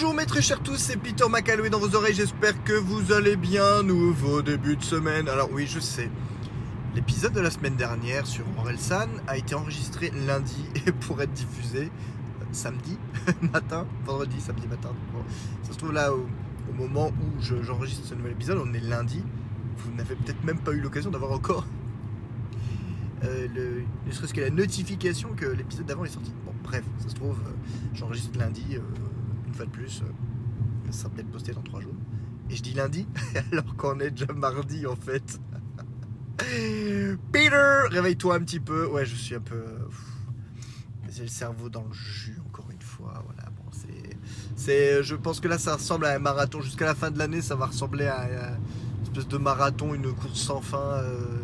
Bonjour mes très chers tous, c'est Peter McAlway dans vos oreilles, j'espère que vous allez bien, nouveau début de semaine. Alors oui, je sais, l'épisode de la semaine dernière sur Orelsan a été enregistré lundi et pour être diffusé euh, samedi matin, vendredi, samedi matin. Bon, ça se trouve là au, moment où je- j'enregistre ce nouvel épisode, on est lundi. Vous n'avez peut-être même pas eu l'occasion d'avoir encore euh, le, ne serait-ce que la notification que l'épisode d'avant est sorti. Bon, bref, ça se trouve, euh, j'enregistre lundi, euh, une fois de plus, euh, ça sera peut-être posté dans trois jours. Et je dis lundi, alors qu'on est déjà mardi en fait. Peter, réveille-toi un petit peu. Ouais, je suis un peu. J'ai le cerveau dans le jus encore une fois. Voilà, bon, c'est. Je pense que là, ça ressemble à un marathon. Jusqu'à la fin de l'année, ça va ressembler à, à une espèce de marathon, une course sans fin. euh,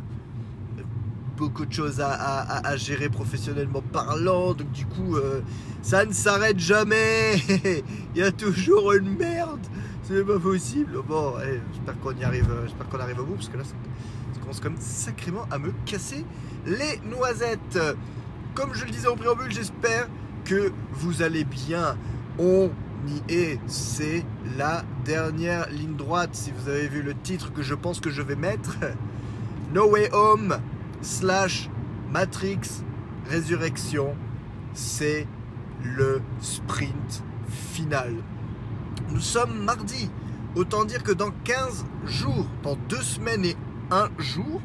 beaucoup de choses à, gérer professionnellement parlant. Donc du coup, euh, ça ne s'arrête jamais. Il y a toujours une merde. C'est pas possible. Bon, allez, j'espère qu'on y arrive. euh, J'espère qu'on arrive au bout parce que là, ça, commence comme sacrément à me casser les noisettes. Comme je le disais au préambule, j'espère que vous allez bien. On y est. C'est la dernière ligne droite. Si vous avez vu le titre que je pense que je vais mettre, No Way Home slash Matrix Résurrection, c'est le sprint final. Nous sommes mardi. Autant dire que dans 15 jours, dans 2 semaines et 1 jour,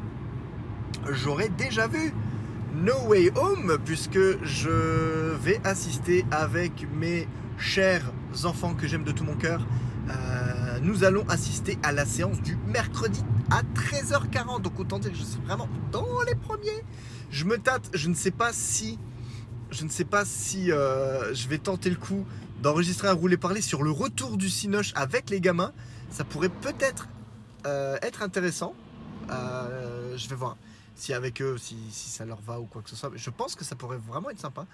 j'aurai déjà vu No Way Home puisque je vais assister avec mes chers enfants que j'aime de tout mon cœur. Euh, nous allons assister à la séance du mercredi à 13h40. Donc autant dire que je suis vraiment dans les premiers. Je me tâte, je ne sais pas si je ne sais pas si euh, je vais tenter le coup d'enregistrer un roulé parler sur le retour du Cinoche avec les gamins. Ça pourrait peut-être euh, être intéressant. Euh, je vais voir si avec eux, si, si ça leur va ou quoi que ce soit. Mais Je pense que ça pourrait vraiment être sympa.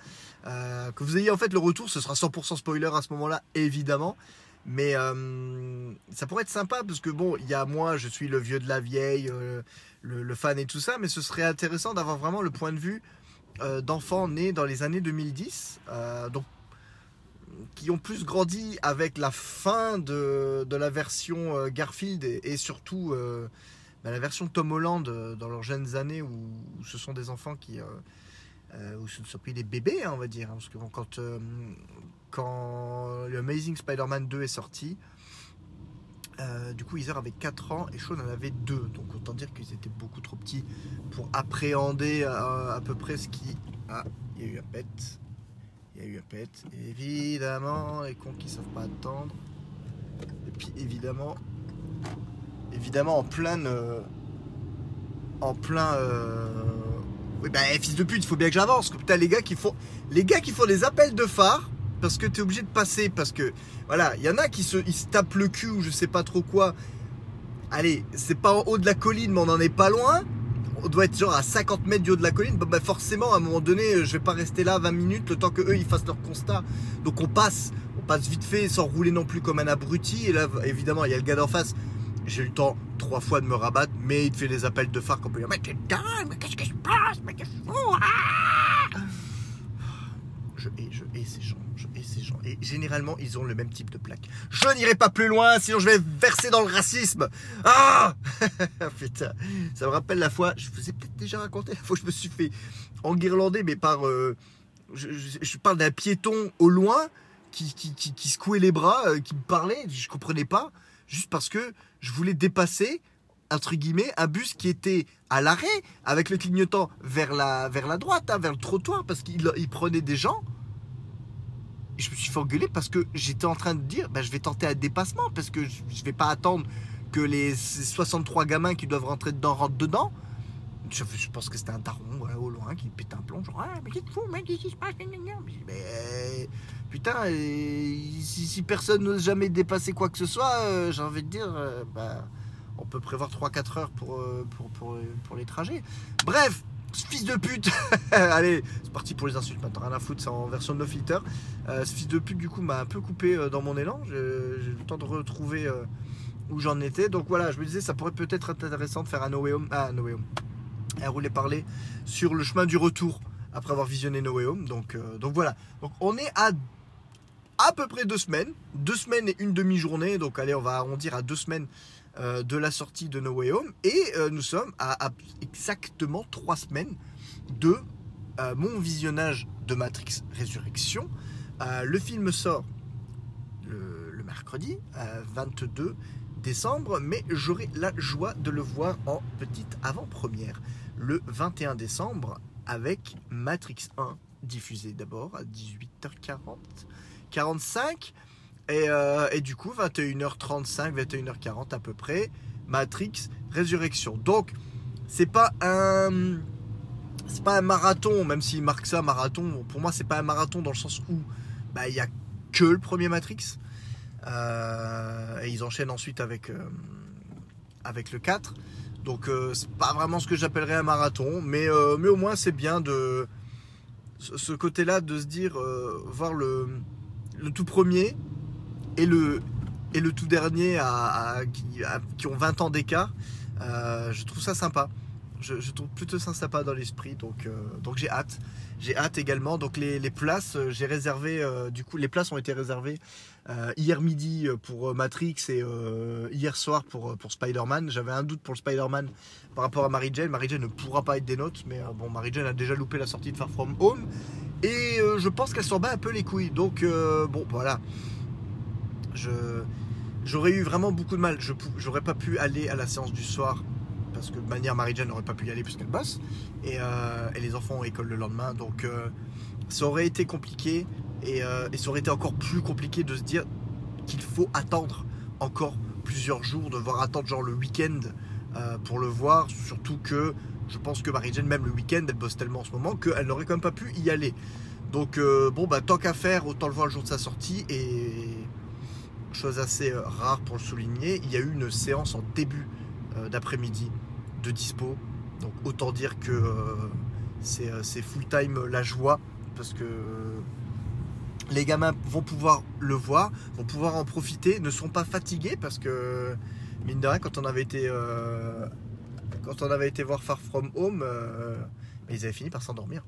Que vous ayez en fait le retour, ce sera 100% spoiler à ce moment-là, évidemment. Mais euh, ça pourrait être sympa parce que bon, il y a moi, je suis le vieux de la vieille, euh, le, fan et tout ça, mais ce serait intéressant d'avoir vraiment le point de vue euh, d'enfants nés dans les années 2010, euh, donc qui ont plus grandi avec la fin de, de la version Garfield et, surtout bah, la version Tom Holland dans leurs jeunes années où, ce sont des enfants qui où ce ne sont plus des bébés hein, on va dire hein, parce que bon, quand quand le Amazing Spider-Man 2 est sorti euh, du coup, Heather avait 4 ans et Sean en avait 2. Donc, autant dire qu'ils étaient beaucoup trop petits pour appréhender euh, à peu près ce qui. Ah, il y a eu un pet. Il y a eu un pet. Évidemment, les cons qui savent pas attendre. Et puis, évidemment, évidemment, en plein. euh, en plein. Oui, bah, fils de pute, il faut bien que j'avance. Putain, les gars qui font. Les gars qui font des appels de phare parce que tu es obligé de passer. Parce que, voilà, il y en a qui se, tapent le cul ou je sais pas trop quoi. Allez, c'est pas en haut de la colline, mais on en est pas loin. On doit être genre à 50 mètres du haut de la colline. Bah, forcément, à un moment donné, je vais pas rester là 20 minutes le temps que eux ils fassent leur constat. Donc on passe, on passe vite fait sans rouler non plus comme un abruti. Et là, évidemment, il y a le gars d'en face. J'ai eu le temps trois fois de me rabattre, mais il te fait des appels de phare qu'on peut dire Mais t'es dingue, mais qu'est-ce qui se passe? Mais t'es fou ah je hais, je hais ces gens, je hais ces gens. Et généralement, ils ont le même type de plaque. Je n'irai pas plus loin, sinon je vais verser dans le racisme. Ah Putain, ça me rappelle la fois, je vous ai peut-être déjà raconté la fois où je me suis fait enguirlander, mais par... euh, je, parle d'un piéton au loin qui, qui, qui, qui secouait les bras, euh, qui me parlait, je comprenais pas, juste parce que je voulais dépasser entre guillemets, un bus qui était à l'arrêt avec le clignotant vers la, vers la droite, hein, vers le trottoir, parce qu'il il prenait des gens. Je me suis fait engueuler parce que j'étais en train de dire, bah, je vais tenter un dépassement, parce que je, je vais pas attendre que les 63 gamins qui doivent rentrer dedans rentrent dedans. Je, pense que c'était un taron au loin qui pète un plomb, genre, ah, mais qu'est-ce que qu'est-ce qui se passe Mais putain, si, si personne n'ose jamais dépasser quoi que ce soit, euh, j'ai envie de dire, euh, bah on peut prévoir 3-4 heures pour, euh, pour, pour, pour les trajets. Bref, ce fils de pute Allez, c'est parti pour les insultes maintenant, rien à foutre, c'est en version no filter. Euh, ce fils de pute, du coup, m'a un peu coupé euh, dans mon élan. J'ai eu le temps de retrouver euh, où j'en étais. Donc voilà, je me disais, ça pourrait peut-être être intéressant de faire un No Way Home. Ah, No Way Home. Un roulé parler sur le chemin du retour après avoir visionné No Way Home. Donc, donc voilà. Donc on est à à peu près deux semaines. Deux semaines et une demi-journée. Donc allez, on va arrondir à deux semaines euh, de la sortie de No Way Home. Et euh, nous sommes à, exactement trois semaines de euh, mon visionnage de Matrix Résurrection. le film sort le, mercredi 22 décembre, mais j'aurai la joie de le voir en petite avant-première le 21 décembre avec Matrix 1 diffusé d'abord à 18h40 45 et, euh, et, du coup 21h35 21h40 à peu près Matrix Résurrection. Donc c'est pas un c'est pas un marathon même s'il marque ça marathon. Pour moi c'est pas un marathon dans le sens où bah, il y a que le premier Matrix. Euh, et ils enchaînent ensuite avec euh, avec le 4 donc c'est pas vraiment ce que j'appellerais un marathon mais, mais au moins c'est bien de ce côté-là de se dire, voir le, le, tout premier et le, et le tout dernier à, qui, ont 20 ans d'écart, euh, je trouve ça sympa. Je, trouve plutôt ça sympa dans l'esprit, donc, euh, donc j'ai hâte. J'ai hâte également. Donc les, les places, j'ai réservé, du coup, les places ont été réservées euh, hier midi euh, pour euh, Matrix et hier soir pour, pour Spider-Man. J'avais un doute pour le Spider-Man par rapport à Mary Jane. Mary Jane ne pourra pas être des notes, mais bon, Mary Jane a déjà loupé la sortie de Far From Home. Et je pense qu'elle s'en bat un peu les couilles. Donc, bon, voilà. J'aurais eu vraiment beaucoup de mal. Je pas pu aller à la séance du soir parce que de manière Mary Jane n'aurait pas pu y aller puisqu'elle bosse et, et, les enfants ont école le lendemain. Donc, ça aurait été compliqué. Euh, et, ça aurait été encore plus compliqué de se dire qu'il faut attendre encore plusieurs jours, devoir attendre genre le week-end euh, pour le voir. Surtout que je pense que Marie-Jane, même le week-end, elle bosse tellement en ce moment qu'elle n'aurait quand même pas pu y aller. Donc euh, bon, bah tant qu'à faire, autant le voir le jour de sa sortie. Et chose assez rare pour le souligner, il y a eu une séance en début d'après-midi de dispo. Donc autant dire que c'est full-time la joie parce que les gamins vont pouvoir le voir, vont pouvoir en profiter, ne sont pas fatigués parce que mine de rien quand on avait été euh, quand on avait été voir Far From Home, euh, ils avaient fini par s'endormir.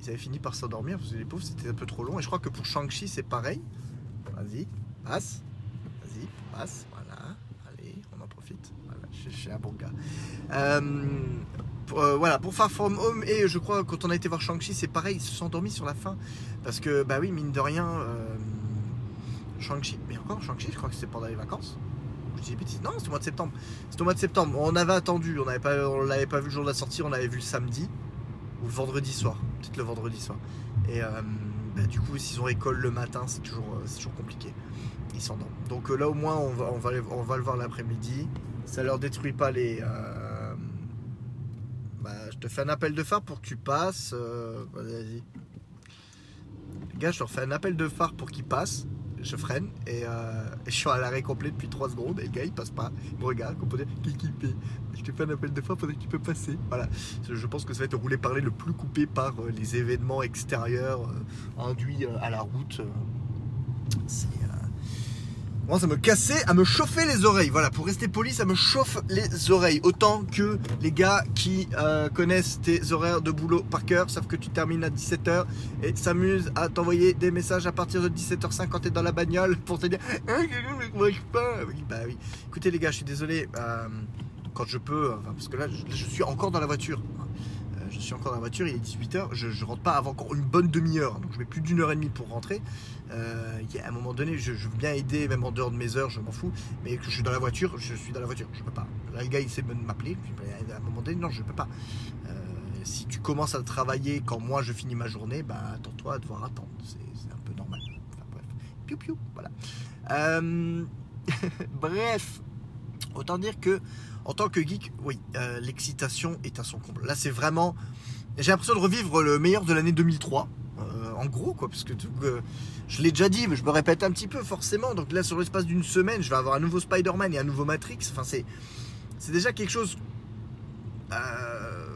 Ils avaient fini par s'endormir parce que les pauvres c'était un peu trop long et je crois que pour Shang-Chi c'est pareil. Vas-y, passe, passe, voilà, allez, on en profite. Voilà, je suis un bon gars. Euh, euh, voilà, pour Far From Home, et je crois quand on a été voir Shang-Chi, c'est pareil, ils se sont endormis sur la fin. Parce que, bah oui, mine de rien, euh, Shang-Chi, mais encore Shang-Chi, je crois que c'était pendant les vacances. Je dis bêtises, non, c'est au mois de septembre. C'est au mois de septembre. On avait attendu, on n'avait l'avait pas vu le jour de la sortie, on l'avait vu le samedi ou le vendredi soir, peut-être le vendredi soir. Et bah, du coup, s'ils ont école le matin, c'est toujours, toujours compliqué. Donc là, au moins, on va, on va, le voir l'après-midi. Ça leur détruit pas les bah, je te fais un appel de phare pour que tu passes. Euh, vas-y. Les gars, je leur fais un appel de phare pour qu'ils passent. Je freine et, euh, je suis à l'arrêt complet depuis 3 secondes et le gars il passe pas. Il me regarde, fait Je te fais un appel de phare pour que tu peux passer. Voilà. Je pense que ça va être roulé parler le plus coupé par euh, les événements extérieurs induits à la route. C'est moi, ça me cassait à me chauffer les oreilles. Voilà, pour rester poli, ça me chauffe les oreilles. Autant que les gars qui euh, connaissent tes horaires de boulot par cœur, savent que tu termines à 17h et s'amusent à t'envoyer des messages à partir de 17h50 quand tu es dans la bagnole pour te dire ah, je pas. Bah oui. Écoutez, les gars, je suis désolé. Euh, quand je peux, parce que là, je, suis encore dans la voiture je suis encore dans la voiture, il est 18h, je, ne rentre pas avant encore une bonne demi-heure, donc je mets plus d'une heure et demie pour rentrer. Euh, à un moment donné, je, veux bien aider, même en dehors de mes heures, je m'en fous. Mais que je suis dans la voiture, je suis dans la voiture, je peux pas. Là, le gars, il sait m'appeler. À un moment donné, non, je peux pas. Euh, si tu commences à travailler quand moi je finis ma journée, bah attends-toi à devoir attendre. C'est un peu normal. Enfin, bref. Piu piu, voilà. Euh, bref, autant dire que en tant que geek, oui, l'excitation est à son comble. Là, c'est vraiment. J'ai l'impression de revivre le meilleur de l'année 2003 en gros, quoi, parce que euh, je l'ai déjà dit, mais je me répète un petit peu forcément. Donc là, sur l'espace d'une semaine, je vais avoir un nouveau Spider-Man et un nouveau Matrix. Enfin, c'est, c'est déjà quelque chose. Euh,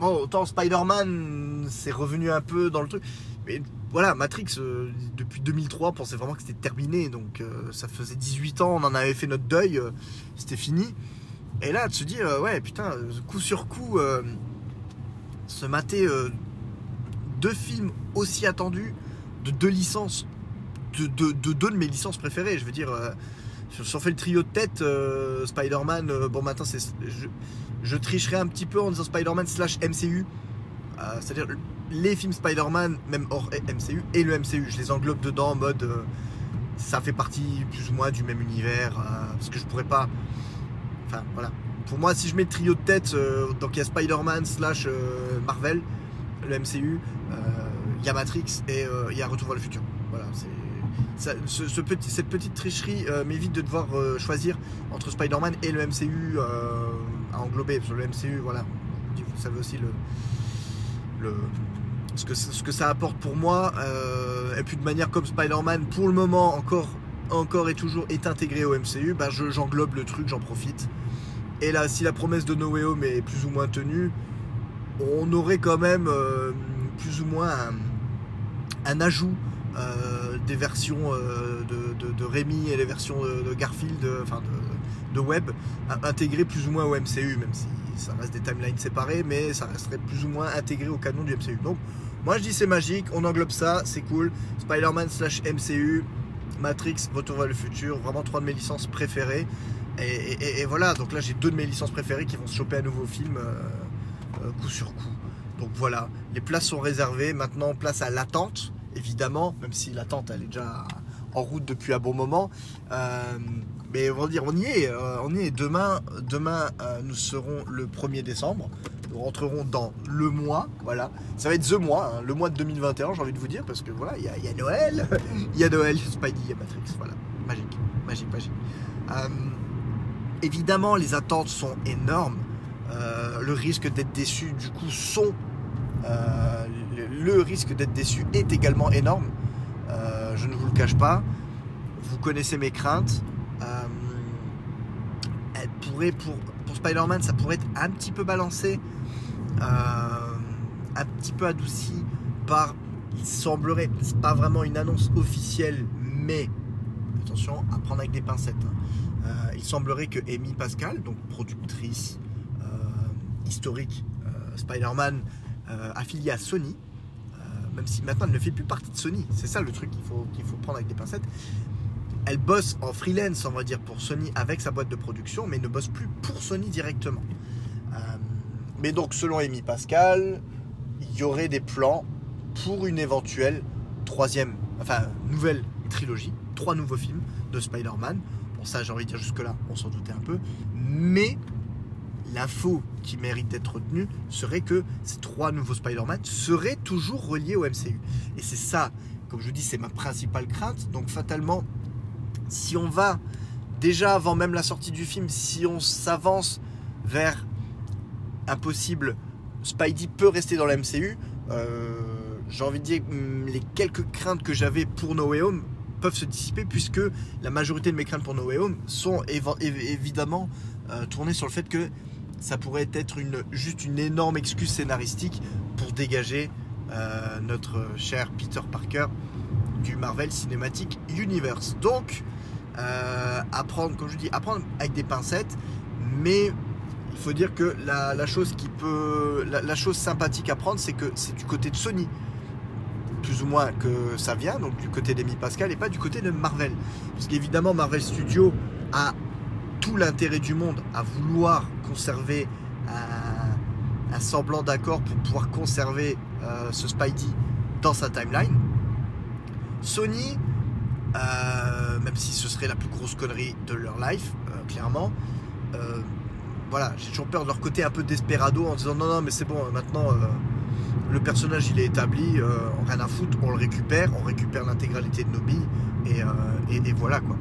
bon, autant Spider-Man, c'est revenu un peu dans le truc. Mais voilà, Matrix, euh, depuis 2003, on pensait vraiment que c'était terminé. Donc ça faisait 18 ans, on en avait fait notre deuil, c'était fini. Et là, de se dire, ouais, putain, coup sur coup, se mater deux films aussi attendus, de deux licences de, de, de deux de mes licences préférées. Je veux dire, euh, si on fait le trio de tête, euh, Spider-Man, euh, bon maintenant c'est, je, je tricherai un petit peu en disant Spider-Man slash MCU. Euh, c'est-à-dire les films Spider-Man, même hors MCU, et le MCU. Je les englobe dedans en mode euh, ça fait partie plus ou moins du même univers. euh, parce que je pourrais pas. Voilà. Pour moi, si je mets le trio de tête, euh, donc il y a Spider-Man slash euh, Marvel, le MCU, euh, il y a Matrix et il y a Retour vers le futur. Voilà, cette petite tricherie m'évite de devoir choisir entre Spider-Man et le MCU à englober. Parce que le MCU, voilà, vous savez aussi le, ce, que, ça apporte pour moi. et puis de manière comme Spider-Man, pour le moment, encore, et toujours est intégré au MCU, bah, je- j'englobe le truc, j'en profite. Et là, si la promesse de No Way Home est plus ou moins tenue, on aurait quand même euh, plus ou moins un, ajout euh, des versions euh, de, Rémi et les versions de, de Garfield, enfin de, à- intégrées plus ou moins au MCU, même si ça reste des timelines séparées, mais ça resterait plus ou moins intégré au canon du MCU. Donc, moi je dis c'est magique, on englobe ça, c'est cool. Spider-Man slash MCU, Matrix, Retour vers le futur, vraiment trois de mes licences préférées. Et, voilà, donc là j'ai deux de mes licences préférées qui vont se choper un nouveau film euh, euh, coup sur coup. Donc voilà, les places sont réservées. Maintenant, place à l'attente, évidemment, même si l'attente elle est déjà en route depuis un bon moment. Euh, mais on va dire, on y est, on y est. Demain, demain nous serons le 1er décembre. Nous rentrerons dans le mois, voilà. Ça va être the mois, hein, le mois de 2021, j'ai envie de vous dire, parce que voilà, il y, a- il y a Noël, il y a Noël, Spidey, il y a Matrix, voilà. Magique, magique, magique. Évidemment, les attentes sont énormes. Euh, le risque d'être déçu, du coup, sont. euh, le, risque d'être déçu est également énorme. Euh, je ne vous le cache pas. Vous connaissez mes craintes. Pour, Spider-Man, ça pourrait être un petit peu balancé, un petit peu adouci par. Il semblerait, c'est pas vraiment une annonce officielle, mais attention à prendre avec des pincettes. hein. Il semblerait que Amy Pascal, donc productrice euh, historique euh, Spider-Man, euh, affiliée à Sony, même si maintenant elle ne fait plus partie de Sony, c'est ça le truc qu'il faut, prendre avec des pincettes. Elle bosse en freelance, on va dire, pour Sony avec sa boîte de production, mais ne bosse plus pour Sony directement. Mais donc, selon Amy Pascal, il y aurait des plans pour une éventuelle troisième, enfin nouvelle trilogie, trois nouveaux films de Spider-Man. Ça, j'ai envie de dire jusque-là, on s'en doutait un peu. Mais l'info qui mérite d'être retenue serait que ces trois nouveaux Spider-Man seraient toujours reliés au MCU. Et c'est ça, comme je vous dis, c'est ma principale crainte. Donc, fatalement, si on va déjà avant même la sortie du film, si on s'avance vers un possible Spidey peut rester dans la MCU, euh, j'ai envie de dire hum, les quelques craintes que j'avais pour No Way Home peuvent se dissiper puisque la majorité de mes craintes pour No Way Home sont évidemment euh, tournées sur le fait que ça pourrait être juste une énorme excuse scénaristique pour dégager euh, notre cher Peter Parker du Marvel Cinematic Universe. Donc, euh, apprendre, comme je dis, apprendre avec des pincettes, mais il faut dire que la, chose qui peut, la chose sympathique à prendre, c'est que c'est du côté de Sony, plus ou moins que ça vient, donc du côté d'Amy Pascal et pas du côté de Marvel, parce qu'évidemment Marvel Studios a tout l'intérêt du monde à vouloir conserver un, semblant d'accord pour pouvoir conserver euh, ce Spidey dans sa timeline. Sony, euh, même si ce serait la plus grosse connerie de leur life, euh, clairement, voilà, j'ai toujours peur de leur côté un peu desperado en disant non, non, mais c'est bon, maintenant le personnage il est établi, euh, on rien à foutre, on le récupère, on récupère l'intégralité de nos billes et, euh, et- voilà quoi.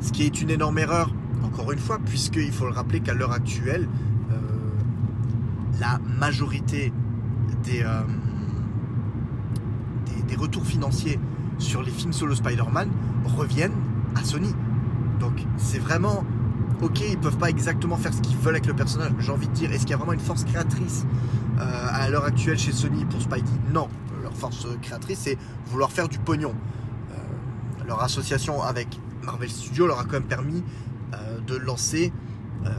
Ce qui est une énorme erreur, encore une fois, puisqu'il faut le rappeler qu'à l'heure actuelle, euh, la majorité des, euh, des, des retours financiers sur les films solo Spider-Man reviennent à Sony. Donc c'est vraiment ok, ils peuvent pas exactement faire ce qu'ils veulent avec le personnage. J'ai envie de dire, est-ce qu'il y a vraiment une force créatrice euh, à l'heure actuelle chez Sony pour Spidey Non. Leur force créatrice, c'est vouloir faire du pognon. Euh, leur association avec Marvel Studios leur a quand même permis euh, de lancer euh,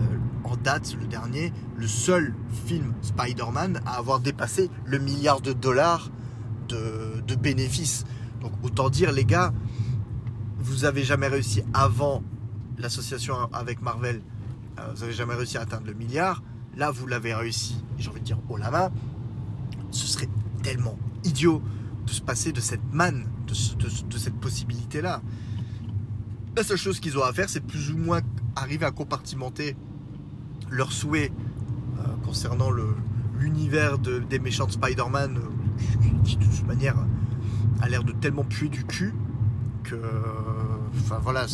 en date, le dernier, le seul film Spider-Man à avoir dépassé le milliard de dollars de, de bénéfices. Donc autant dire, les gars, vous avez jamais réussi avant l'association avec Marvel, euh, vous avez jamais réussi à atteindre le milliard. Là, vous l'avez réussi, j'ai envie de dire, au la main. Ce serait tellement idiot de se passer de cette manne, de, ce- de ce- de cette possibilité-là. La seule chose qu'ils ont à faire, c'est plus ou moins arriver à compartimenter leurs souhaits euh, concernant l'univers de- des méchants de Spider-Man, euh, qui, de toute manière a l'air de tellement puer du cul que. Enfin voilà,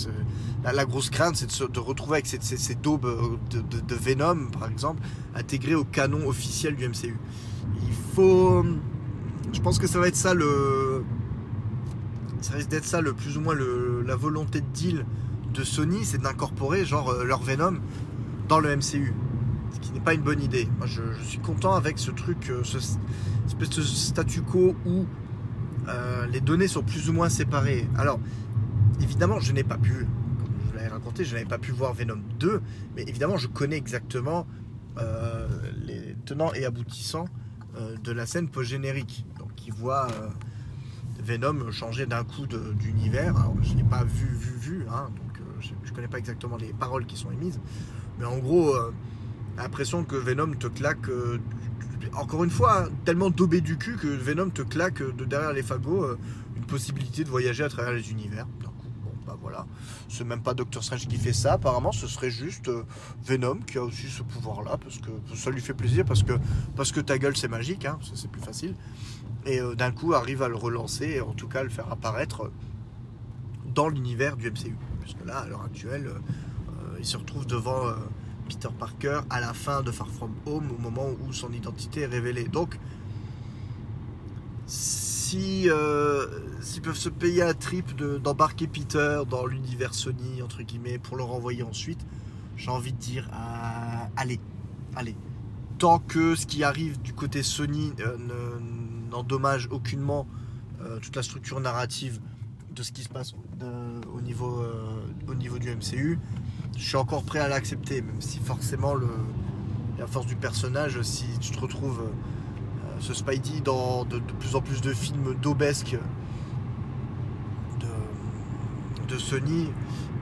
la, grosse crainte, c'est de, retrouver avec ces daubes euh, de, Venom, par exemple, intégrées au canon officiel du MCU. Il faut. Je pense que ça va être ça le. Ça risque d'être ça le plus ou moins la volonté de deal de Sony, c'est d'incorporer genre euh, leur Venom dans le MCU. Ce qui n'est pas une bonne idée. Moi je, suis content avec ce truc, euh, ce cette statu quo où les données sont plus ou moins séparées. Alors, évidemment, je n'ai pas pu, je n'avais pas pu voir Venom 2, mais évidemment, je connais exactement euh, les tenants et aboutissants euh, de la scène post-générique. Donc, qui voit euh, Venom changer d'un coup d'univers. Je n'ai pas vu, vu, vu, hein, donc je ne connais pas exactement les paroles qui sont émises, mais en gros, l'impression que Venom te claque. encore une fois, tellement daubé du cul que Venom te claque de derrière les fagots une possibilité de voyager à travers les univers. D'un coup, bon, bah voilà. C'est même pas Doctor Strange qui fait ça, apparemment, ce serait juste euh, Venom qui a aussi ce pouvoir-là, parce que ça lui fait plaisir, parce que, parce que ta gueule c'est magique, hein, c'est plus facile. Et euh, d'un coup arrive à le relancer, et en tout cas le faire apparaître euh, dans l'univers du MCU. Puisque là, à l'heure actuelle, il se retrouve devant Peter Parker à la fin de Far From Home, au moment où son identité est révélée. Donc, si euh, s'ils peuvent se payer un trip de- d'embarquer Peter dans l'univers Sony entre guillemets pour le renvoyer ensuite, j'ai envie de dire ah, allez, allez. Tant que ce qui arrive du côté Sony euh, ne- n'endommage aucunement euh, toute la structure narrative de ce qui se passe au, niveau, euh, au niveau du MCU, je suis encore prêt à l'accepter, même si forcément le, la force du personnage, si tu te retrouves euh, ce Spidey dans de, plus en plus de films d'aubesque de, Sony,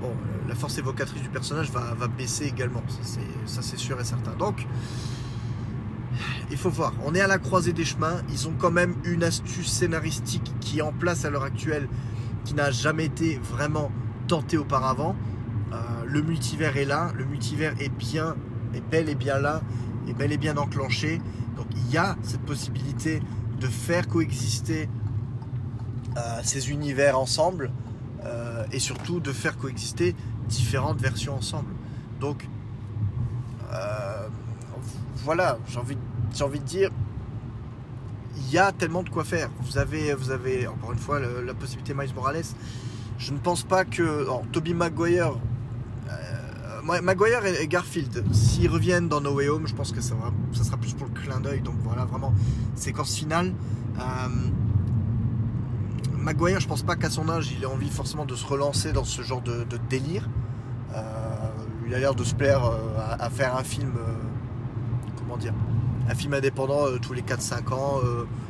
bon, la force évocatrice du personnage va, va baisser également, ça c'est- ça c'est sûr et certain. Donc, il faut voir, on est à la croisée des chemins, ils ont quand même une astuce scénaristique qui est en place à l'heure actuelle, qui n'a jamais été vraiment tentée auparavant. Euh, le multivers est là, le multivers est bien, est bel et bien là, est bel et bien enclenché. Donc il y a cette possibilité de faire coexister euh, ces univers ensemble euh, et surtout de faire coexister différentes versions ensemble. Donc euh, voilà, j'ai envie, de dire, il y a tellement de quoi faire. Vous avez, encore une fois la possibilité Miles Morales. Je ne pense pas que Tobey Maguire, Maguire et, Garfield, s'ils reviennent dans No Way Home, je pense que ça, va, sera clin d'œil. Donc voilà, vraiment séquence finale. Euh, Maguire, je pense pas qu'à son âge, il ait envie forcément de se relancer dans ce genre de, délire. Euh, il a l'air de se plaire euh, à, faire un film, euh, comment dire, un film indépendant tous les 4-5 ans.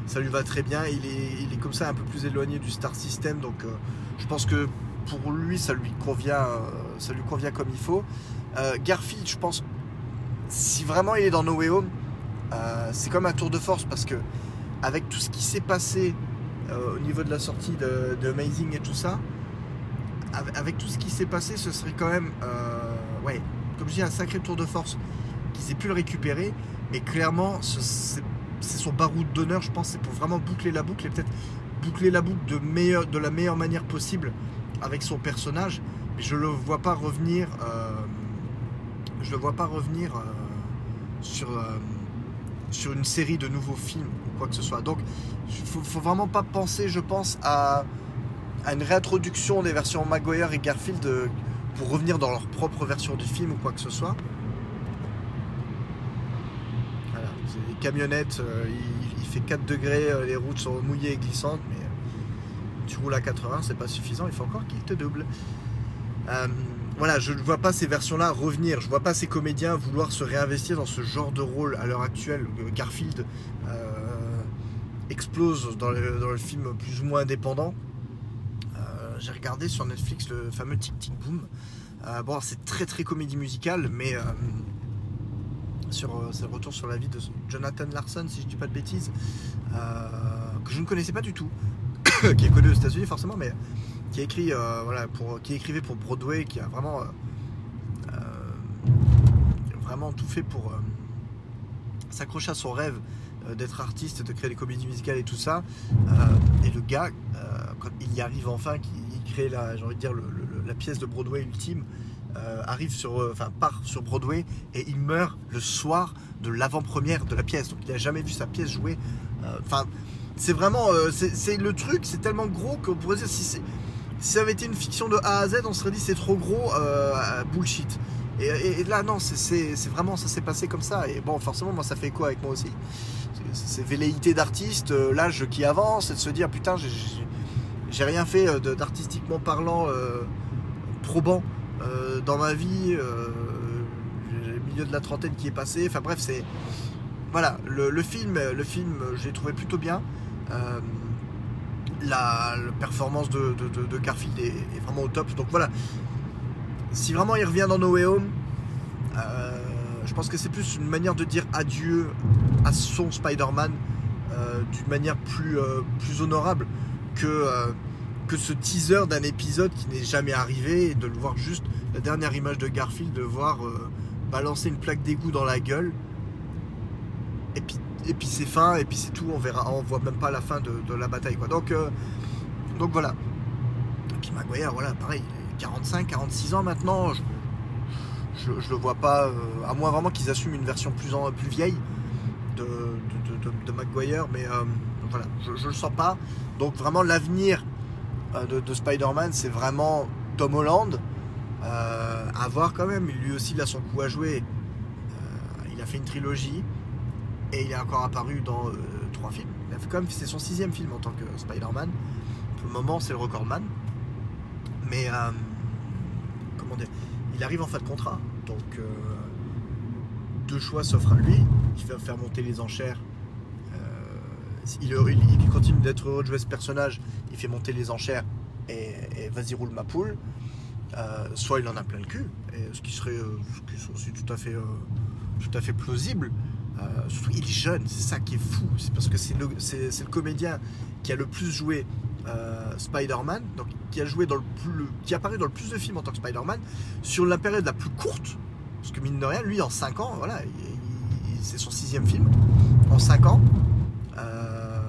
ça lui va très bien. Il est, il est comme ça un peu plus éloigné du star system. Donc je pense que pour lui, ça lui convient, ça lui convient comme il faut. Garfield, je pense, si vraiment il est dans No Way Home, euh, c'est comme un tour de force parce que avec tout ce qui s'est passé euh, au niveau de la sortie de, Amazing et tout ça, avec, tout ce qui s'est passé, ce serait quand même, euh, ouais, comme je dis, un sacré tour de force qu'ils aient pu le récupérer. Mais clairement, ce- c'est c'est son baroud d'honneur, je pense, c'est pour vraiment boucler la boucle et peut-être boucler la boucle de, de la meilleure manière possible avec son personnage. Mais je le vois pas revenir, euh, je le vois pas revenir sur, sur une série de nouveaux films ou quoi que ce soit. Donc, il faut, faut vraiment pas penser, je pense, à, une réintroduction des versions Maguire et Garfield euh, pour revenir dans leur propre version du film ou quoi que ce soit. Voilà, c'est camionnettes, euh, il, fait 4 degrés, euh, les routes sont mouillées et glissantes, mais tu roules à 80, c'est pas suffisant, il faut encore qu'il te double. Euh, voilà, je ne vois pas ces versions-là revenir, je vois pas ces comédiens vouloir se réinvestir dans ce genre de rôle à l'heure actuelle. Euh, Garfield euh, explose dans le, film plus ou moins indépendant. Euh, j'ai regardé sur Netflix le fameux Tic Tic Boom. bon, c'est très très comédie musicale, mais c'est le retour sur la vie de Jonathan Larson, si je dis pas de bêtises, que je ne connaissais pas du tout, qui est connu aux États-Unis forcément, mais qui écrit voilà pour qui écrivait pour Broadway, qui a vraiment vraiment tout fait pour s'accrocher à son rêve euh, d'être artiste, de créer des comédies musicales et tout ça. Euh, et le gars, euh, quand il y arrive enfin, il crée la, j'ai envie de dire, la pièce de Broadway ultime, arrive sur, enfin part sur Broadway et il meurt le soir de l'avant-première de la pièce. Donc il n'a jamais vu sa pièce jouer. Enfin, c'est vraiment, c'est le truc, c'est tellement gros qu'on pourrait dire si, si ça avait été une fiction de A à Z, on serait dit c'est trop gros, bullshit. Et, là, non, c'est vraiment, ça s'est passé comme ça. Et bon, forcément, moi, ça fait quoi avec moi aussi Ces velléités d'artiste, euh, l'âge qui avance, et de se dire, putain, j'ai rien fait euh, d'artistiquement parlant euh, probant dans ma vie. le milieu de la trentaine qui est passé. Enfin bref, c'est. Voilà, le, film, le film, j'ai trouvé plutôt bien. La, performance de, Garfield est, vraiment au top. Donc voilà, si vraiment il revient dans No Way Home, euh, je pense que c'est plus une manière de dire adieu à son Spider-Man euh, d'une manière plus, euh, plus honorable que, que ce teaser d'un épisode qui n'est jamais arrivé et de le voir juste la dernière image de Garfield, de voir balancer une plaque d'égout dans la gueule. Et puis c'est fin, et puis c'est tout, on verra, on voit même pas la fin de, la bataille. Quoi. Donc, donc voilà. Et puis Maguire, voilà, pareil, 45, 46 ans maintenant. Je, je, le vois pas, euh, à moins vraiment qu'ils assument une version plus, plus vieille de, Maguire, mais euh, voilà, je, je le sens pas. Donc vraiment l'avenir euh, de, Spider-Man, c'est vraiment Tom Holland. à voir quand même, lui aussi il a son coup à jouer. il a fait une trilogie et il est encore apparu dans trois films. Même, c'est son sixième film en tant que Spider-Man. Pour le moment, c'est le recordman. Mais euh, comment dire Il arrive en fin de contrat. Donc euh, deux choix s'offrent à lui. Il va faire monter les enchères. Euh, il, continue d'être heureux de jouer ce personnage. Il fait monter les enchères et, vas-y roule ma poule. soit il en a plein le cul, ce qui serait aussi tout à fait, tout à fait plausible. Surtout il est jeune, c'est ça qui est fou. C'est parce que c'est le, le, comédien qui a le plus joué euh, Spider-Man, donc qui a joué dans le plus, qui apparaît dans le plus de films en tant que Spider-Man sur la période la plus courte, parce que mine de rien, lui en 5 ans, voilà, c'est son sixième film en 5 ans, euh,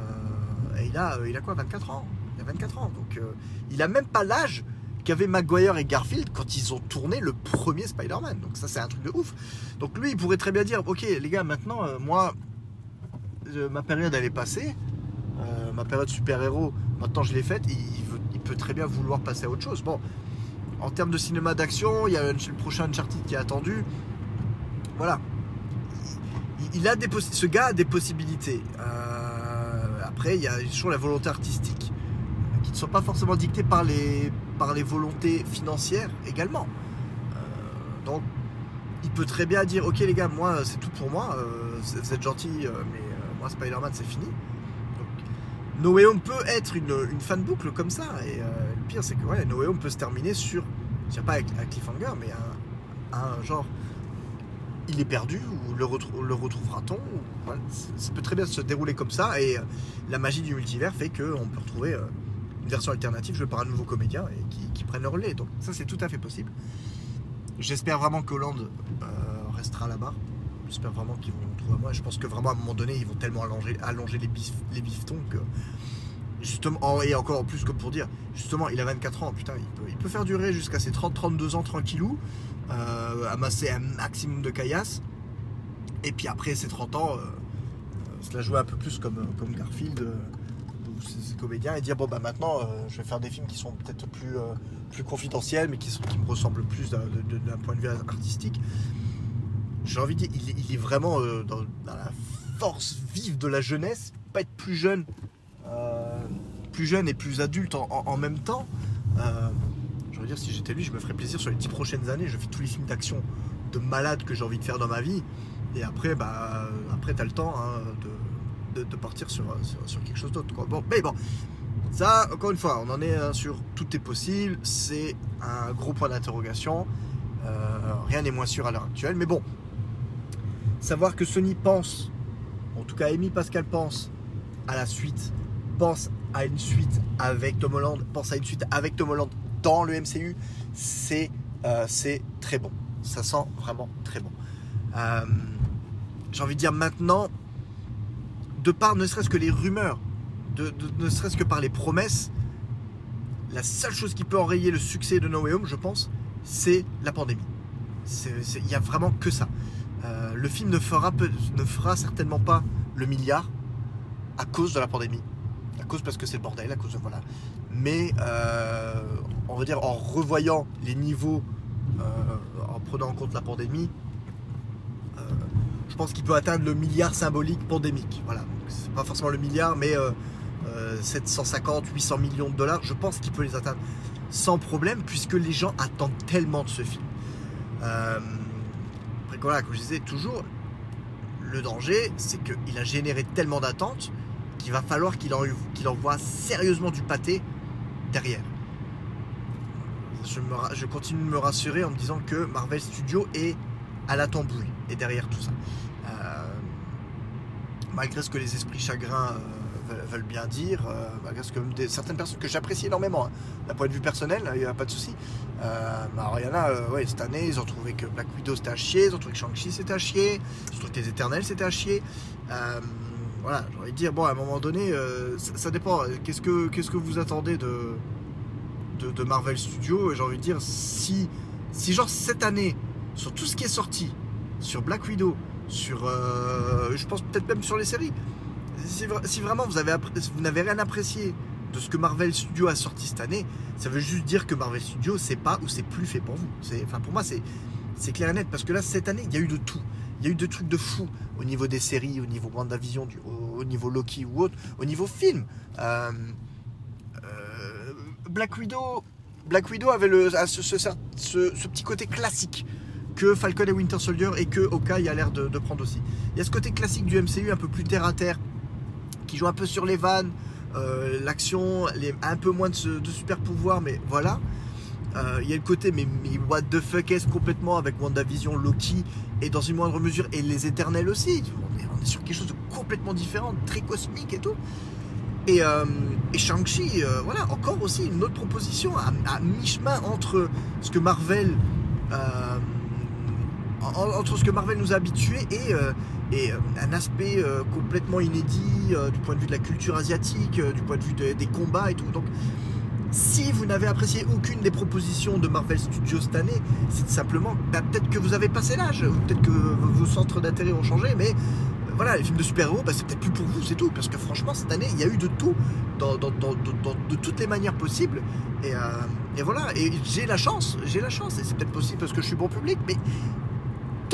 et il a, il a quoi, 24 ans, il a 24 ans, donc euh, il a même pas l'âge qu'avaient Maguire et Garfield quand ils ont tourné le premier Spider-Man, donc ça c'est un truc de ouf. Donc lui, il pourrait très bien dire, ok les gars, maintenant moi, ma période elle est passée. ma période super-héros, Maintenant, je l'ai faite, il, peut très bien vouloir passer à autre chose. Bon, en termes de cinéma d'action, il y a le prochain Uncharted qui est attendu. Voilà. Il, a des ce gars a des possibilités. Euh, après, il y a toujours la volonté artistique qui ne sont pas forcément dictées par les, par les volontés financières également. Euh, donc, il peut très bien dire Ok, les gars, moi, c'est tout pour moi. Euh, vous êtes gentils, mais moi, Spider-Man, c'est fini. Way Home peut être une, une fan boucle comme ça. Et euh, le pire, c'est que ouais, No Way Home peut se terminer sur, je sais pas un cliffhanger, mais un, genre, il est perdu ou le, retrouvera-t-on Ça peut très bien se dérouler comme ça. Et euh, la magie du multivers fait qu'on peut retrouver euh, version alternative jouée par un nouveau comédien et qui, qui prenne le relais. Donc ça, c'est tout à fait possible. J'espère vraiment que Hollande restera là-bas. J'espère vraiment qu'ils vont trouver moi. Je pense que vraiment à un moment donné, ils vont tellement allonger, allonger les, bif, les biftons que. Justement, et encore en plus, comme pour dire, justement, il a 24 ans, putain, il peut, il peut faire durer jusqu'à ses 30-32 ans tranquillou, euh, amasser un maximum de caillasse, et puis après ses 30 ans, euh, se la jouer un peu plus comme, comme Garfield, euh, et dire bon bah maintenant, euh, je vais faire des films qui sont peut-être plus, plus confidentiels, mais qui, sont, qui me ressemblent plus d'un point de vue artistique j'ai envie de dire, il, est vraiment euh, dans, la force vive de la jeunesse, pas être plus jeune, euh, plus jeune et plus adulte en, même temps. Euh, je veux dire, si j'étais lui, je me ferais plaisir sur les dix prochaines années. Je fais tous les films d'action de malade que j'ai envie de faire dans ma vie. Et après, bah, après, t'as le temps hein, de, partir sur, sur, quelque chose d'autre. Bon, mais bon, Ça, encore une fois, on en est sur tout est possible. C'est un gros point d'interrogation. rien n'est moins sûr à l'heure actuelle. Mais bon, savoir que Sony pense, en tout cas Amy Pascal pense à la suite, pense à une suite avec Tom Holland, pense à une suite avec Tom Holland dans le MCU, c'est c'est très bon. Ça sent vraiment très bon. J'ai envie de dire maintenant, de par ne serait-ce que les rumeurs, de, ne serait-ce que par les promesses, la seule chose qui peut enrayer le succès de No Way Home, je pense, c'est la pandémie. Il n'y a vraiment que ça. Euh, le film ne fera, ne fera certainement pas le milliard à cause de la pandémie. À cause parce que c'est le bordel, à cause de voilà. Mais euh, on va dire en revoyant les niveaux, euh, en prenant en compte la pandémie, je pense qu'il peut atteindre le milliard symbolique pandémique. Voilà, c'est pas forcément le milliard, mais 750, euh, 800 euh, millions de dollars, je pense qu'il peut les atteindre sans problème, puisque les gens attendent tellement de ce film. Euh, après, comme je disais, toujours, le danger, c'est qu'il a généré tellement d'attentes qu'il va falloir qu'il envoie sérieusement du pâté derrière. Je, je, continue de me rassurer en me disant que Marvel Studios est à la tambouille et derrière tout ça. Euh, malgré ce que les esprits chagrins euh, veulent, bien dire, euh, malgré ce que certaines personnes que j'apprécie énormément, hein, d'un point de vue personnel, il n'y a pas de souci. alors il y en a, ouais, cette année, ils ont trouvé que Black Widow c'était à chier, ils ont trouvé que Shang-Chi c'était à chier, ils ont trouvé que les Éternels c'était à chier. voilà, j'ai envie de dire, bon, à un moment donné, ça, dépend. Qu'est-ce que, qu'est-ce que vous attendez de, de, de Marvel Studios? J'ai envie de dire, si, si genre cette année, sur tout ce qui est sorti, sur Black Widow, sur, euh, je pense peut-être même sur les séries. Si, vraiment vous, avez, vous n'avez rien apprécié de ce que Marvel Studios a sorti cette année, ça veut juste dire que Marvel Studios c'est pas ou c'est plus fait pour vous. Enfin pour moi c'est, clair et net parce que là cette année il y a eu de tout. Il y a eu de trucs de fou au niveau des séries, au niveau WandaVision, du, au, au niveau Loki ou autre, au niveau film. Euh, euh, Black Widow, Black Widow avait le, ce, petit côté classique que Falcon et Winter Soldier et que Hawkeye a l'air de, prendre aussi. Il y a ce côté classique du MCU un peu plus terre à terre, qui joue un peu sur les vannes, euh, l'action, un peu moins de, super pouvoir, mais voilà. Euh, il y a le côté, mais, what the fuck est complètement avec WandaVision, Loki, et dans une moindre mesure, et les éternels aussi. On est, sur quelque chose de complètement différent, très cosmique et tout. Et, euh, Shang-Chi, voilà, encore aussi une autre proposition à, mi-chemin entre ce que Marvel entre ce que Marvel nous a habitués et, euh, euh, un aspect euh, complètement inédit du point de vue de la culture asiatique, du point de vue des combats et tout. Donc, si vous n'avez apprécié aucune des propositions de Marvel Studios cette année, c'est simplement bah, peut-être que vous avez passé l'âge, peut-être que vos centres d'intérêt ont changé, mais voilà, les films de super-héros, bah, c'est peut-être plus pour vous, c'est tout. Parce que franchement, cette année, il y a eu de tout, de toutes les manières possibles. Et voilà, et j'ai la chance, j'ai la chance, et c'est peut-être possible parce que je suis bon public, mais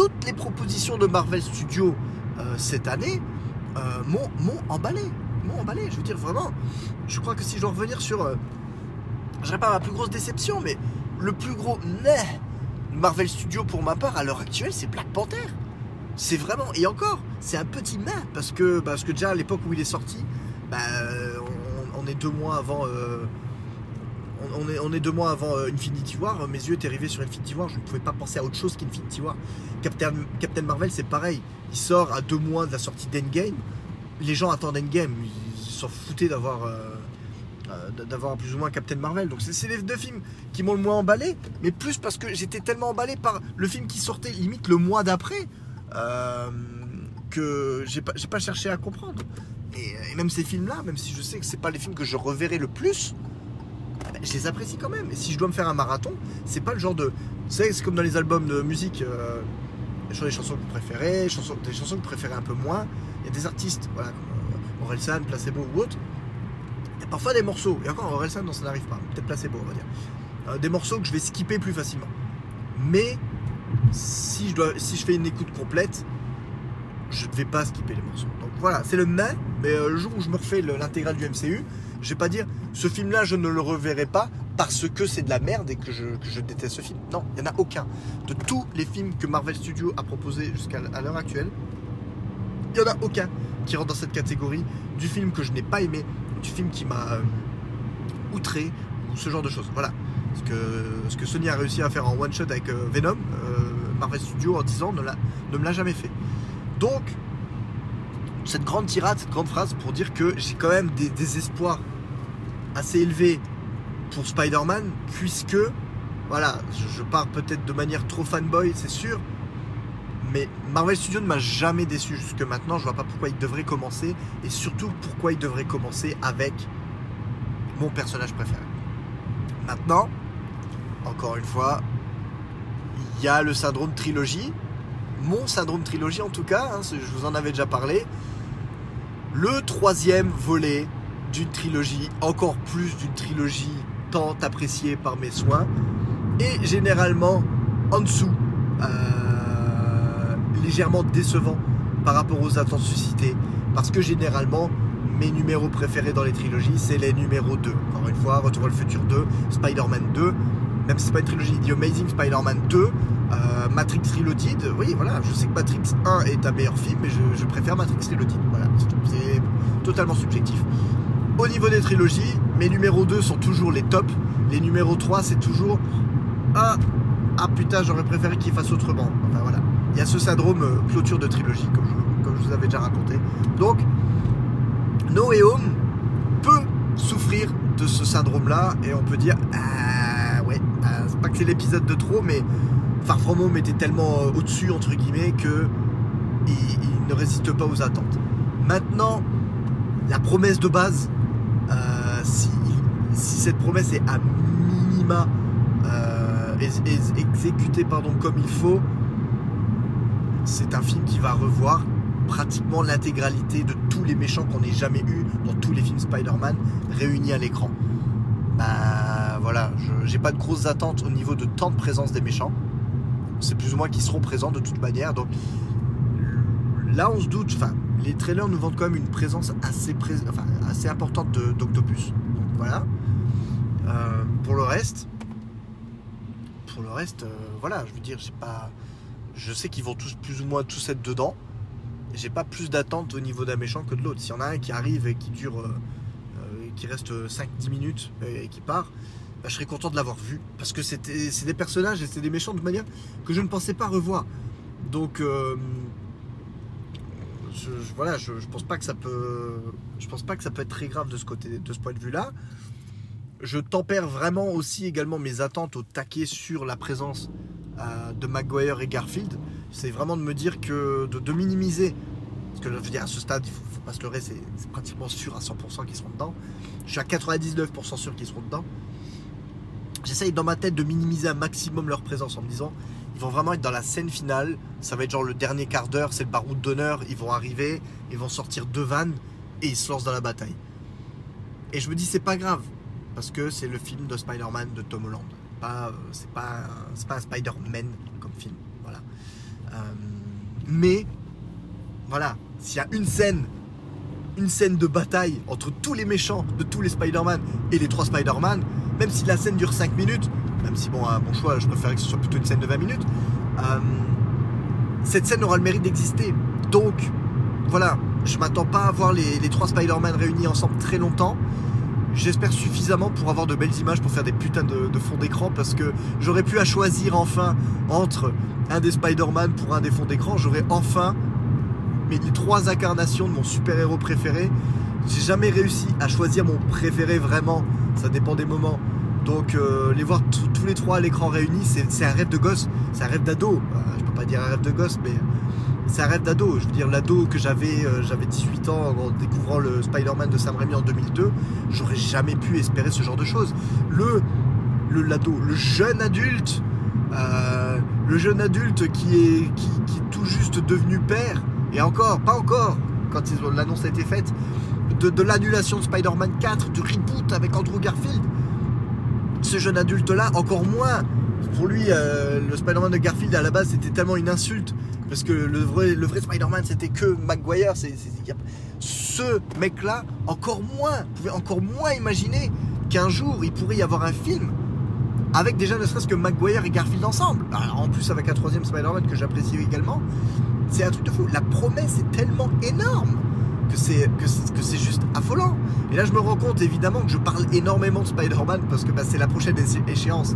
toutes les propositions de Marvel Studios euh, cette année euh, m'ont emballé. M'ont emballé. Je veux dire, vraiment, je crois que si je dois revenir sur. Euh, je dirais pas ma plus grosse déception, mais le plus gros Marvel Studios pour ma part à l'heure actuelle, c'est Black Panther. C'est vraiment. Et encore, c'est un petit mais parce que, parce que déjà à l'époque où il est sorti, bah, on, est deux mois avant on est, deux mois avant euh, Infinity War, mes yeux étaient rivés sur Infinity War, je ne pouvais pas penser à autre chose qu'Infinity War. Captain, Captain Marvel, c'est pareil, il sort à deux mois de la sortie d'Endgame, les gens attendent Endgame, ils s'en foutaient d'avoir euh, euh, plus ou moins Captain Marvel. Donc c'est les deux films qui m'ont le moins emballé, mais plus parce que j'étais tellement emballé par le film qui sortait limite le mois d'après que j'ai pas, pas cherché à comprendre. Et, et même ces films-là, même si je sais que c'est pas les films que je reverrai le plus, je les apprécie quand même. Et si je dois me faire un marathon, c'est pas le genre de. Vous savez, c'est comme dans les albums de musique. Euh, sur les chansons que vous préférez, des chansons que vous préférez un peu moins. Il y a des artistes, voilà, comme euh, Orelsan, Placebo ou autre. Il y a parfois des morceaux, et encore Orelsan, non, ça n'arrive pas. Peut-être Placebo, on va dire. Euh, des morceaux que je vais skipper plus facilement. Mais si je, dois, si je fais une écoute complète, je ne vais pas skipper les morceaux. Donc voilà, c'est le mais, mais le jour où je me refais l'intégrale du MCU, je vais pas dire ce film-là, je ne le reverrai pas parce que c'est de la merde et que je, déteste ce film. Non, il n'y en a aucun. De tous les films que Marvel Studios a proposés jusqu'à l'heure actuelle, il n'y en a aucun qui rentre dans cette catégorie du film que je n'ai pas aimé, du film qui m'a euh, outré, ou ce genre de choses. Voilà. Ce que, ce que Sony a réussi à faire en one shot avec euh, Venom, euh, Marvel Studios en 10 ans ne, ne me l'a jamais fait. Donc, cette grande tirade, cette grande phrase pour dire que j'ai quand même des, espoirs assez élevés pour Spider-Man, puisque, voilà, je, pars peut-être de manière trop fanboy, c'est sûr, mais Marvel Studios ne m'a jamais déçu jusque maintenant. Je vois pas pourquoi il devrait commencer. Et surtout pourquoi il devrait commencer avec mon personnage préféré. Maintenant, encore une fois, il y a le syndrome trilogie. Mon syndrome trilogie en tout cas, hein, je vous en avais déjà parlé. Le troisième volet d'une trilogie, encore plus d'une trilogie tant appréciée par mes soins, et généralement en dessous. Euh, légèrement décevant par rapport aux attentes suscitées. Parce que généralement, mes numéros préférés dans les trilogies, c'est les numéros 2. Encore une fois, Retour vers le futur 2, Spider-Man 2, même si c'est pas une trilogie, The Amazing Spider-Man 2, euh, Matrix Reloaded. Oui, voilà, je sais que Matrix 1 est un meilleur film, mais je, préfère Matrix Reloaded. Voilà, c'est totalement subjectif. Au niveau des trilogies, mes numéros 2 sont toujours les tops. Les numéros 3, c'est toujours ah, ah putain, j'aurais préféré qu'il fasse autrement. Enfin voilà il y a ce syndrome euh, clôture de trilogie, comme je, vous avais déjà raconté. Donc, No Home peut souffrir de ce syndrome-là, et on peut dire, ah ouais, ah, c'est pas que c'est l'épisode de trop, mais Far From était tellement euh, au-dessus, entre guillemets, que il, ne résiste pas aux attentes. Maintenant, la promesse de base, euh, si, cette promesse est à minima exécutée pardon, comme il faut, c'est un film qui va revoir pratiquement l'intégralité de tous les méchants qu'on ait jamais eu dans tous les films Spider-Man réunis à l'écran. Bah voilà, j'ai pas de grosses attentes au niveau de temps de présence des méchants. C'est plus ou moins qu'ils seront présents de toute manière. Donc là, on se doute. Enfin, les trailers nous vendent quand même une présence assez, importante d'Octopus. Voilà. Euh, pour le reste, pour le reste, euh, voilà, je veux dire, pas je sais qu'ils vont tous plus ou moins tous être dedans. J'ai pas plus d'attente au niveau d'un méchant que de l'autre. S'il y en a un qui arrive et qui dure, euh, qui reste 5-10 minutes et, qui part, bah, je serais content de l'avoir vu. Parce que c'est des personnages et c'est des méchants de manière que je ne pensais pas revoir. Donc, euh, je, voilà, je, pense pas que ça peut, je pense pas que ça peut être très grave de ce côté, de ce point de vue-là. Je tempère vraiment aussi également mes attentes au taquet sur la présence de Maguire et Garfield, c'est vraiment de me dire que de, minimiser. Parce que je veux dire, à ce stade, il faut, faut pas se leurrer, c'est pratiquement sûr à 100% qu'ils seront dedans. Je suis à 99% sûr qu'ils seront dedans. J'essaye dans ma tête de minimiser un maximum leur présence en me disant ils vont vraiment être dans la scène finale. Ça va être genre le dernier quart d'heure, c'est le baroud d'honneur. Ils vont arriver, ils vont sortir deux vannes et ils se lancent dans la bataille. Et je me dis c'est pas grave parce que c'est le film de Spider-Man de Tom Holland pas, euh, c'est pas, un Spider-Man comme film. Voilà. Euh, mais, voilà, s'il y a une scène, une scène de bataille entre tous les méchants de tous les Spider-Man et les trois Spider-Man, même si la scène dure 5 minutes, même si, bon, à mon choix, je préfère que ce soit plutôt une scène de 20 minutes, euh, cette scène aura le mérite d'exister. Donc, voilà, je m'attends pas à voir les, les trois Spider-Man réunis ensemble très longtemps j'espère suffisamment pour avoir de belles images pour faire des putains de, fonds d'écran parce que j'aurais pu à choisir enfin entre un des Spider-Man pour un des fonds d'écran, j'aurais enfin mes trois incarnations de mon super-héros préféré. J'ai jamais réussi à choisir mon préféré vraiment, ça dépend des moments. Donc euh, les voir tous les trois à l'écran réunis, c'est un rêve de gosse, c'est un rêve d'ado. Euh, je peux pas dire un rêve de gosse, mais c'est un rêve d'ado. Je veux dire, l'ado que j'avais, euh, j'avais 18 ans en découvrant le Spider-Man de Sam Raimi en 2002, j'aurais jamais pu espérer ce genre de choses. Le, le l'ado, le jeune adulte, le jeune adulte qui est, qui, tout juste devenu père, et encore, pas encore, quand l'annonce a été faite, de l'annulation de Spider-Man 4, du reboot avec Andrew Garfield. Ce jeune adulte-là, encore moins. Pour lui, euh, le Spider-Man de Garfield à la base c'était tellement une insulte parce que le vrai, Spider-Man, c'était que Maguire. C'est, ce mec-là, encore moins, pouvait encore moins imaginer qu'un jour, il pourrait y avoir un film avec déjà ne serait-ce que Maguire et Garfield ensemble. en plus, avec un troisième Spider-Man que j'apprécie également. C'est un truc de fou. La promesse est tellement énorme que c'est que, c'est- juste affolant. Et là, je me rends compte évidemment que je parle énormément de Spider-Man parce que bah, c'est la prochaine échéance.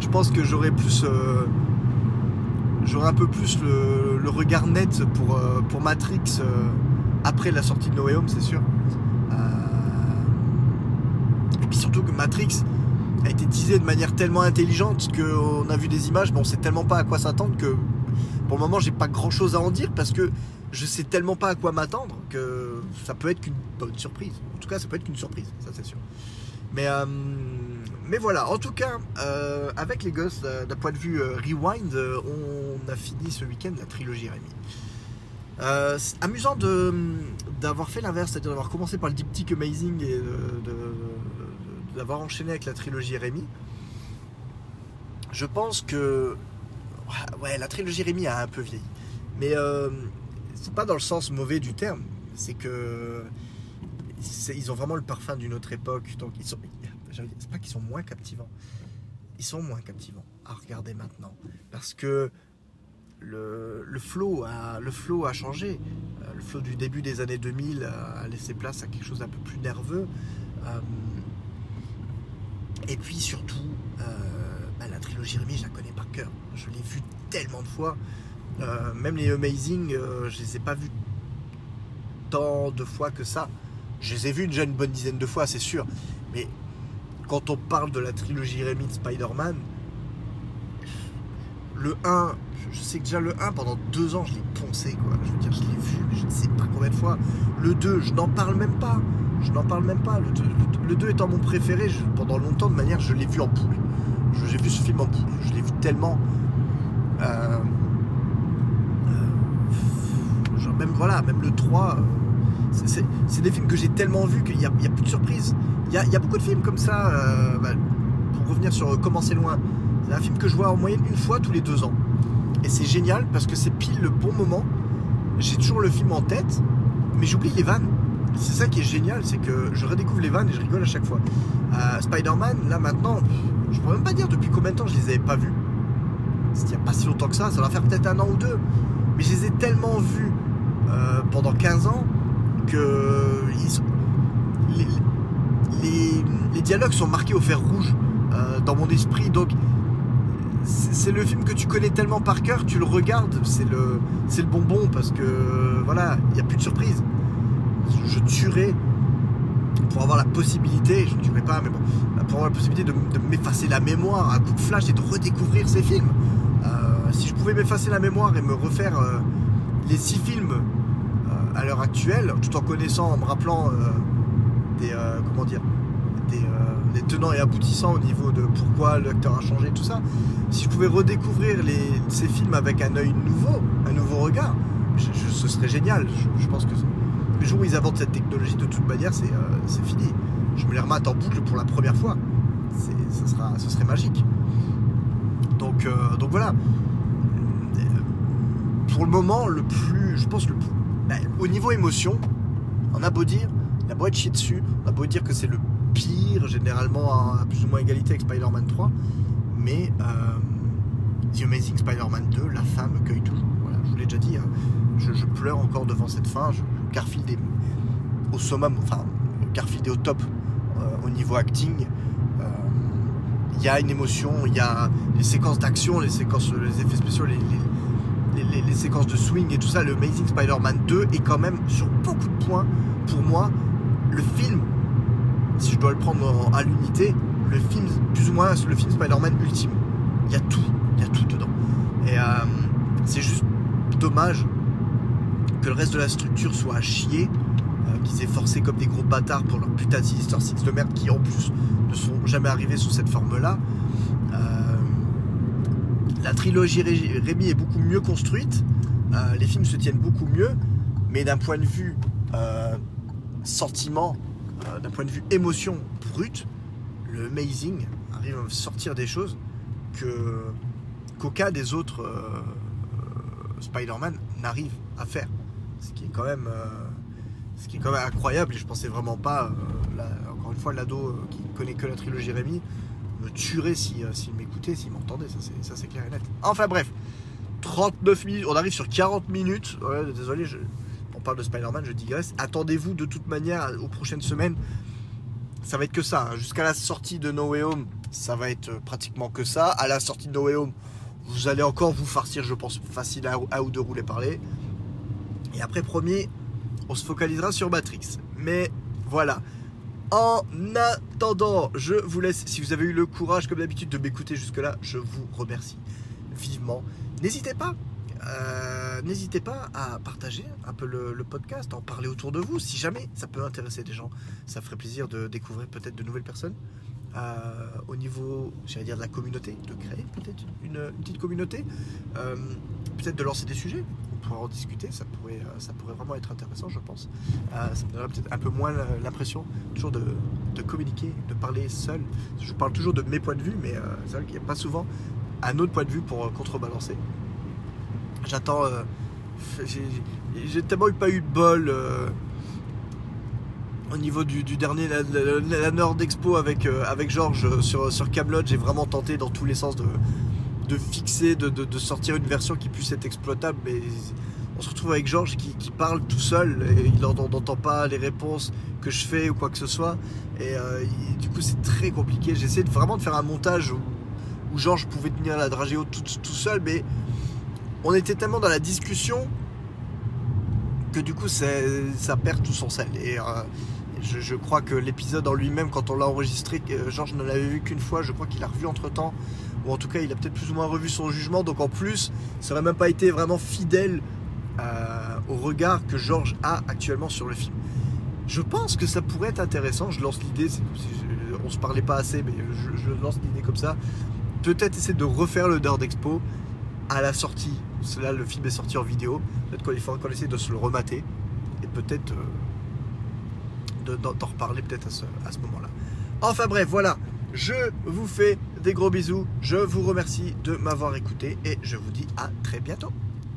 Je pense que j'aurai plus, euh, j'aurai un peu plus le, regard net pour euh, pour Matrix euh, après la sortie de No Home, c'est sûr. Et puis surtout que Matrix a été teasé de manière tellement intelligente qu'on a vu des images, mais on sait tellement pas à quoi s'attendre que pour le moment j'ai pas grand chose à en dire parce que je sais tellement pas à quoi m'attendre que ça peut être qu'une bonne surprise. En tout cas, ça peut être qu'une surprise, ça c'est sûr. Mais, euh, mais voilà, en tout cas, euh, avec les gosses, euh, d'un point de vue rewind, on a fini ce week-end la trilogie Rémi. Amusant d'avoir fait l'inverse, c'est-à-dire d'avoir commencé par le diptyque Amazing et de- d'avoir enchaîné avec la trilogie Rémi. Je pense que ouais, la trilogie Rémi a un peu vieilli. Mais c'est pas dans le sens mauvais du terme. C'est que ils ont vraiment le parfum d'une autre époque. Donc ils sont. C'est pas qu'ils sont moins captivants. Ils sont moins captivants à regarder maintenant. Parce que le, flow a, le flow a changé. Euh, Le flow du début des années 2000 a a laissé place à quelque chose d'un peu plus nerveux. Euh, et puis surtout, euh, bah, la trilogie Rémi, je la connais par cœur. Je l'ai vue tellement de fois. Euh, même les Amazing, euh, je les ai pas vus tant de fois que ça. Je les ai vus déjà une bonne dizaine de fois, c'est sûr. Mais quand on parle de la trilogie Rémi de Spider-Man, le 1, je- sais que déjà le 1, pendant deux ans, je l'ai poncé, quoi. Je veux dire, je l'ai vu, je ne sais pas combien de fois. Le 2, je n'en parle même pas. Je n'en parle même pas. Le 2, le 2 étant mon préféré, pendant longtemps, de manière, je l'ai vu en boucle. Je- J'ai vu ce film en boucle. Je l'ai vu tellement. euh, même, voilà, même le 3. euh, c'est- des films que j'ai tellement vus qu'il n'y a, plus de surprises. Il y a, beaucoup de films comme ça. euh, bah, pour revenir sur euh, Comment c'est loin, c'est un film que je vois en moyenne une fois tous les deux ans. Et c'est génial parce que c'est pile le bon moment. J'ai toujours le film en tête, mais j'oublie les vannes. C'est ça qui est génial, c'est que je redécouvre les vannes et je rigole à chaque fois. Spider-Man, là maintenant, je pourrais même pas dire depuis combien de temps je les avais pas vus. C'était il n'y a pas si longtemps que ça, ça va faire peut-être un an ou deux. Mais je les ai tellement vus euh, pendant 15 ans que les, les- dialogues sont marqués au fer rouge euh, dans mon esprit. Donc c'est le film que tu connais tellement par cœur, tu le regardes, c'est le, le bonbon parce que voilà, il n'y a plus de surprise. Je tuerais pour avoir la possibilité, je ne tuerais pas, mais bon, pour avoir la possibilité de, m'effacer la mémoire à coup de flash et de redécouvrir ces films. Euh, si je pouvais m'effacer la mémoire et me refaire les six films à l'heure actuelle, tout en connaissant, en me rappelant euh, des, euh, comment dire, des, euh, tenants et aboutissants au niveau de pourquoi l'acteur a changé, tout ça. Si je pouvais redécouvrir les- ces films avec un œil nouveau, un nouveau regard, ce serait génial. Je, pense que le jour où ils inventent cette technologie, de toute manière, c'est euh, fini. Je me les remate en boucle pour la première fois. Ça sera, ce serait magique. Donc, donc voilà. Pour le moment, le plus, je pense le plus, ben, au niveau émotion, on a beau dire, on a beau être chier dessus, on a beau dire que c'est le pire, généralement à plus ou moins égalité avec Spider-Man 3, mais euh, The Amazing Spider-Man 2, la fin me cueille toujours. Je vous l'ai déjà dit, hein. je, pleure encore devant cette fin. Je, Garfield est au summum, enfin, Garfield est au top euh, au niveau acting. Euh, Il y a une émotion, il y a les séquences d'action, les séquences, les effets spéciaux, les- les- séquences de swing et tout ça. Le Amazing Spider-Man 2 est quand même sur beaucoup de points, pour moi, le film, si je dois le prendre en- à l'unité, le film, plus ou moins le film Spider-Man ultime. Il y a tout, il y a tout dedans. Et euh, c'est juste dommage que le reste de la structure soit à chier, euh, qu'ils aient forcé comme des gros bâtards pour leur putain de Sinister Six de merde qui en plus ne sont jamais arrivés sous cette forme-là. La trilogie Ré- Rémi est beaucoup mieux construite, euh, les films se tiennent beaucoup mieux, mais d'un point de vue euh, sentiment, euh, d'un point de vue émotion brute, le Amazing arrive à sortir des choses que qu'aucun des autres Spider-Man n'arrive à faire. Ce qui est quand même, incroyable. Et je pensais vraiment pas. encore une fois, l'ado qui connaît que la trilogie Rémi me tuerait si, euh, s'il m'écoutait, s'il m'entendait. Ça, c'est, clair et net. Enfin bref, 39 minutes. On arrive sur 40 minutes. Désolé, on parle de Spider-Man, je digresse. Attendez-vous de toute manière aux prochaines semaines. Ça va être que ça. hein. Jusqu'à la sortie de No Way Home, ça va être euh, pratiquement que ça. À la sortie de No Way Home, vous allez encore vous farcir, je pense, facile à, à ou deux roulés parler. Et après, premier, on se focalisera sur Matrix. Mais voilà. En attendant, je vous laisse. Si vous avez eu le courage, comme d'habitude, de m'écouter jusque-là, je vous remercie vivement. N'hésitez pas. euh, N'hésitez pas à partager un peu le, podcast, en parler autour de vous, si jamais ça peut intéresser des gens. Ça ferait plaisir de découvrir peut-être de nouvelles personnes. Euh, au niveau, j'allais dire de la communauté, de créer peut-être une, petite communauté, Euh, peut-être de lancer des sujets, en discuter, ça pourrait, euh, ça pourrait vraiment être intéressant, je pense. Euh, ça me donnerait peut-être un peu moins l'impression toujours de, de communiquer, de parler seul. Je parle toujours de mes points de vue, mais euh, c'est vrai qu'il n'y a pas souvent un autre point de vue pour contrebalancer. J'attends. j'ai- tellement eu pas eu de bol. au niveau du, dernier, la, Nord Expo avec, avec Georges sur, sur Camelot, j'ai vraiment tenté dans tous les sens de, de fixer, de, sortir une version qui puisse être exploitable. Mais on se retrouve avec Georges qui, parle tout seul il n'entend pas les réponses que je fais ou quoi que ce soit. Et euh, du coup, c'est très compliqué. J'essaie vraiment de faire un montage où, où Georges pouvait tenir la haute tout, tout seul, mais on était tellement dans la discussion que du coup, ça perd tout son sel. Et euh, je, je crois que l'épisode en lui-même, quand on l'a enregistré, euh, Georges ne l'avait vu qu'une fois. Je crois qu'il a revu entre temps, ou en tout cas, il a peut-être plus ou moins revu son jugement. Donc en plus, ça n'aurait même pas été vraiment fidèle euh, au regard que Georges a actuellement sur le film. Je pense que ça pourrait être intéressant. Je lance l'idée, on se parlait pas assez, mais je, lance l'idée comme ça. Peut-être essayer de refaire le Nerd Expo à la sortie. Là, le film est sorti en vidéo. Peut-être qu'il faudra qu'on essaie de se le remater et peut-être euh, de- d'en d'en reparler peut-être à ce, à ce moment-là. Enfin bref, voilà. Je vous fais des gros bisous. Je vous remercie de m'avoir écouté et je vous dis à très bientôt.